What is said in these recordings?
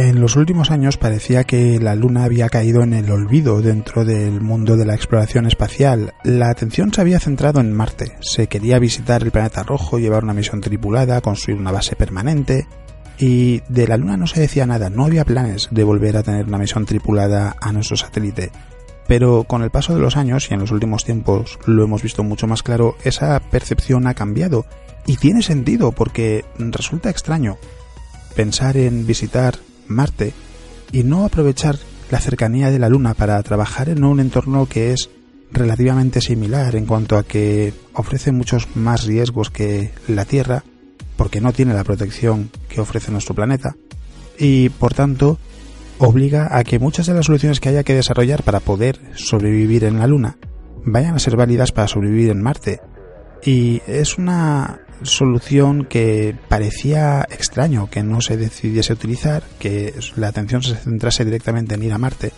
En los últimos años parecía que la Luna había caído en el olvido dentro del mundo de la exploración espacial. La atención se había centrado en Marte. Se quería visitar el planeta rojo, llevar una misión tripulada, construir una base permanente. Y de la Luna no se decía nada, no había planes de volver a tener una misión tripulada a nuestro satélite. Pero con el paso de los años y en los últimos tiempos lo hemos visto mucho más claro, esa percepción ha cambiado. Y tiene sentido porque resulta extraño pensar en visitar Marte y no aprovechar la cercanía de la Luna para trabajar en un entorno que es relativamente similar en cuanto a que ofrece muchos más riesgos que la Tierra, porque no tiene la protección que ofrece nuestro planeta, y por tanto obliga a que muchas de las soluciones que haya que desarrollar para poder sobrevivir en la Luna vayan a ser válidas para sobrevivir en Marte. Y es una solución que parecía extraño que no se decidiese utilizar, que la atención se centrase directamente en ir a Marte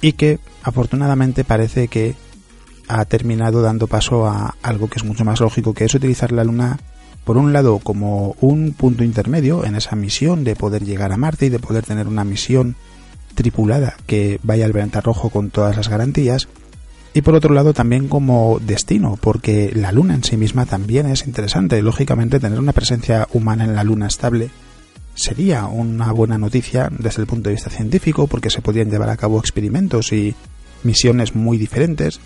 y que afortunadamente parece que ha terminado dando paso a algo que es mucho más lógico, que es utilizar la Luna por un lado como un punto intermedio en esa misión de poder llegar a Marte y de poder tener una misión tripulada que vaya al planeta rojo con todas las garantías y por otro lado también como destino, porque la Luna en sí misma también es interesante. Lógicamente tener una presencia humana en la Luna estable sería una buena noticia desde el punto de vista científico, porque se podrían llevar a cabo experimentos y misiones muy diferentes.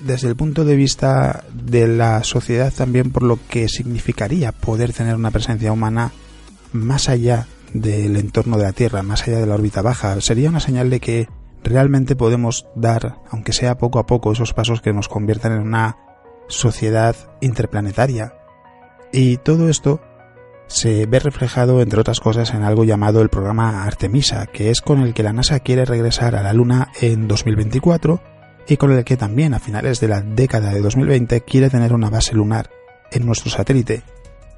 Desde el punto de vista de la sociedad también por lo que significaría poder tener una presencia humana más allá del entorno de la Tierra, más allá de la órbita baja, sería una señal de que realmente podemos dar, aunque sea poco a poco, esos pasos que nos conviertan en una sociedad interplanetaria. Y todo esto se ve reflejado, entre otras cosas, en algo llamado el programa Artemisa, que es con el que la NASA quiere regresar a la Luna en 2024 y con el que también a finales de la década de 2020 quiere tener una base lunar en nuestro satélite,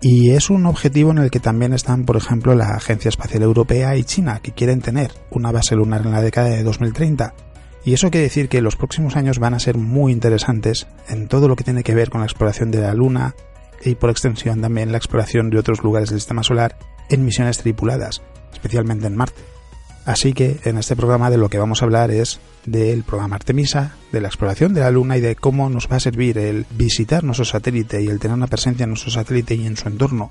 y es un objetivo en el que también están, por ejemplo, la Agencia Espacial Europea y China, que quieren tener una base lunar en la década de 2030. Y eso quiere decir que los próximos años van a ser muy interesantes en todo lo que tiene que ver con la exploración de la Luna y por extensión también la exploración de otros lugares del sistema solar en misiones tripuladas, especialmente en Marte. Así que en este programa de lo que vamos a hablar es del programa Artemisa, de la exploración de la Luna y de cómo nos va a servir el visitar nuestro satélite y el tener una presencia en nuestro satélite y en su entorno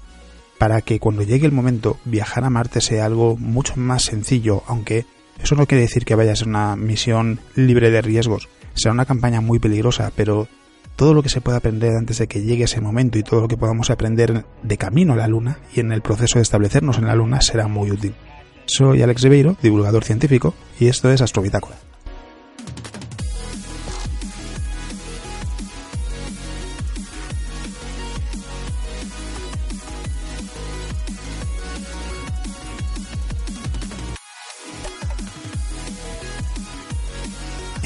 para que cuando llegue el momento viajar a Marte sea algo mucho más sencillo, aunque eso no quiere decir que vaya a ser una misión libre de riesgos. Será una campaña muy peligrosa, pero todo lo que se pueda aprender antes de que llegue ese momento y todo lo que podamos aprender de camino a la Luna y en el proceso de establecernos en la Luna será muy útil. Soy Alex Ribeiro, divulgador científico, y esto es Astrobitácora.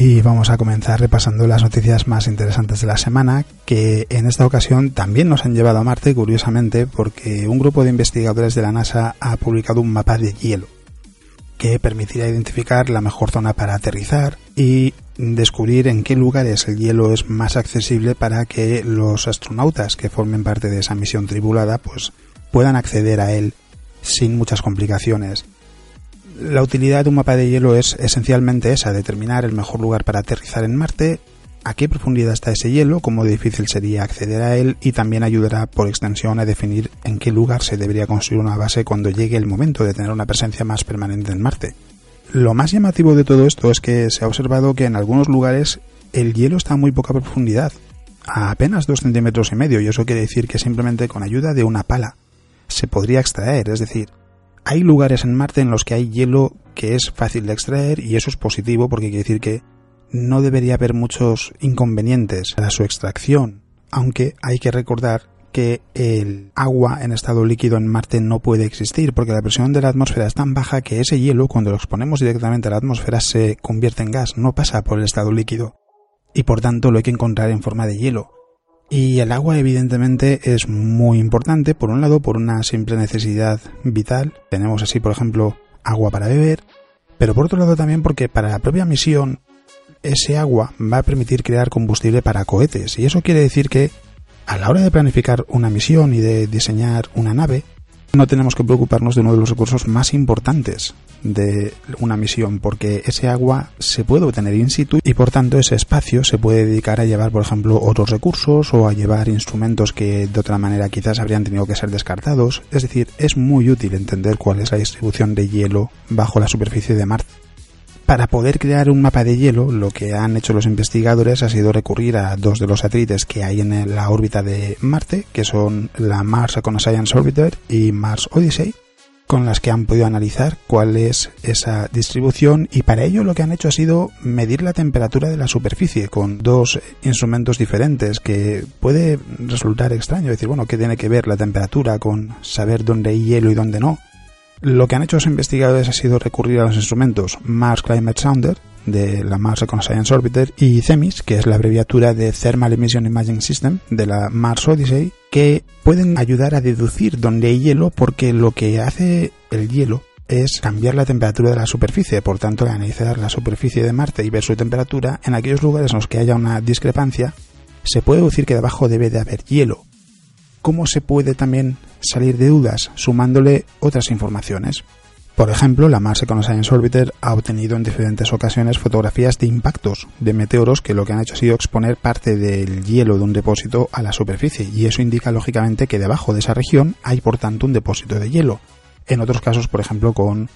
Y vamos a comenzar repasando las noticias más interesantes de la semana, que en esta ocasión también nos han llevado a Marte, curiosamente, porque un grupo de investigadores de la NASA ha publicado un mapa de hielo que permitirá identificar la mejor zona para aterrizar y descubrir en qué lugares el hielo es más accesible para que los astronautas que formen parte de esa misión tribulada pues puedan acceder a él sin muchas complicaciones. La utilidad de un mapa de hielo es esencialmente esa, determinar el mejor lugar para aterrizar en Marte, a qué profundidad está ese hielo, cómo difícil sería acceder a él y también ayudará por extensión a definir en qué lugar se debería construir una base cuando llegue el momento de tener una presencia más permanente en Marte. Lo más llamativo de todo esto es que se ha observado que en algunos lugares el hielo está a muy poca profundidad, a apenas dos centímetros y medio, y eso quiere decir que simplemente con ayuda de una pala se podría extraer, es decir, hay lugares en Marte en los que hay hielo que es fácil de extraer y eso es positivo porque quiere decir que no debería haber muchos inconvenientes a su extracción, aunque hay que recordar que el agua en estado líquido en Marte no puede existir porque la presión de la atmósfera es tan baja que ese hielo cuando lo exponemos directamente a la atmósfera se convierte en gas, no pasa por el estado líquido y por tanto lo hay que encontrar en forma de hielo. Y el agua evidentemente es muy importante, por un lado por una simple necesidad vital, tenemos así por ejemplo agua para beber, pero por otro lado también porque para la propia misión ese agua va a permitir crear combustible para cohetes. Y eso quiere decir que a la hora de planificar una misión y de diseñar una nave, no tenemos que preocuparnos de uno de los recursos más importantes de una misión, porque ese agua se puede obtener in situ y por tanto ese espacio se puede dedicar a llevar, por ejemplo, otros recursos o a llevar instrumentos que de otra manera quizás habrían tenido que ser descartados. Es decir, es muy útil entender cuál es la distribución de hielo bajo la superficie de Marte. Para poder crear un mapa de hielo, lo que han hecho los investigadores ha sido recurrir a dos de los satélites que hay en la órbita de Marte, que son la Mars Reconnaissance Orbiter y Mars Odyssey, con las que han podido analizar cuál es esa distribución y para ello lo que han hecho ha sido medir la temperatura de la superficie con dos instrumentos diferentes que puede resultar extraño decir, bueno, ¿qué tiene que ver la temperatura con saber dónde hay hielo y dónde no? Lo que han hecho los investigadores ha sido recurrir a los instrumentos Mars Climate Sounder de la Mars Reconnaissance Orbiter y CEMIS, que es la abreviatura de Thermal Emission Imaging System de la Mars Odyssey, que pueden ayudar a deducir dónde hay hielo porque lo que hace el hielo es cambiar la temperatura de la superficie, por tanto, al analizar la superficie de Marte y ver su temperatura, en aquellos lugares en los que haya una discrepancia, se puede decir que debajo debe de haber hielo. ¿Cómo se puede también salir de dudas sumándole otras informaciones? Por ejemplo, la Mars Science Orbiter ha obtenido en diferentes ocasiones fotografías de impactos de meteoros que lo que han hecho ha sido exponer parte del hielo de un depósito a la superficie y eso indica lógicamente que debajo de esa región hay por tanto un depósito de hielo. En otros casos, por ejemplo, con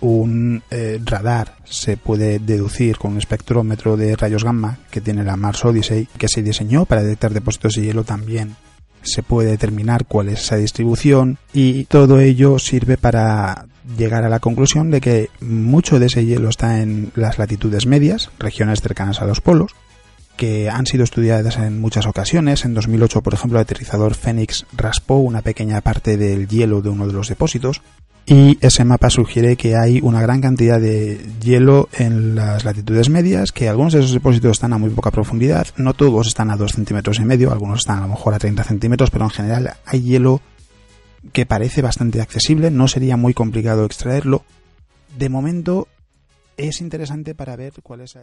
un eh, radar se puede deducir con un espectrómetro de rayos gamma que tiene la Mars Odyssey que se diseñó para detectar depósitos de hielo también se puede determinar cuál es esa distribución y todo ello sirve para llegar a la conclusión de que mucho de ese hielo está en las latitudes medias, regiones cercanas a los polos, que han sido estudiadas en muchas ocasiones. En 2008, por ejemplo, el aterrizador Phoenix raspó una pequeña parte del hielo de uno de los depósitos y ese mapa sugiere que hay una gran cantidad de hielo en las latitudes medias, que algunos de esos depósitos están a muy poca profundidad, no todos están a 2 centímetros y medio, algunos están a lo mejor a 30 centímetros, pero en general hay hielo que parece bastante accesible, no sería muy complicado extraerlo. De momento es interesante para ver cuál es la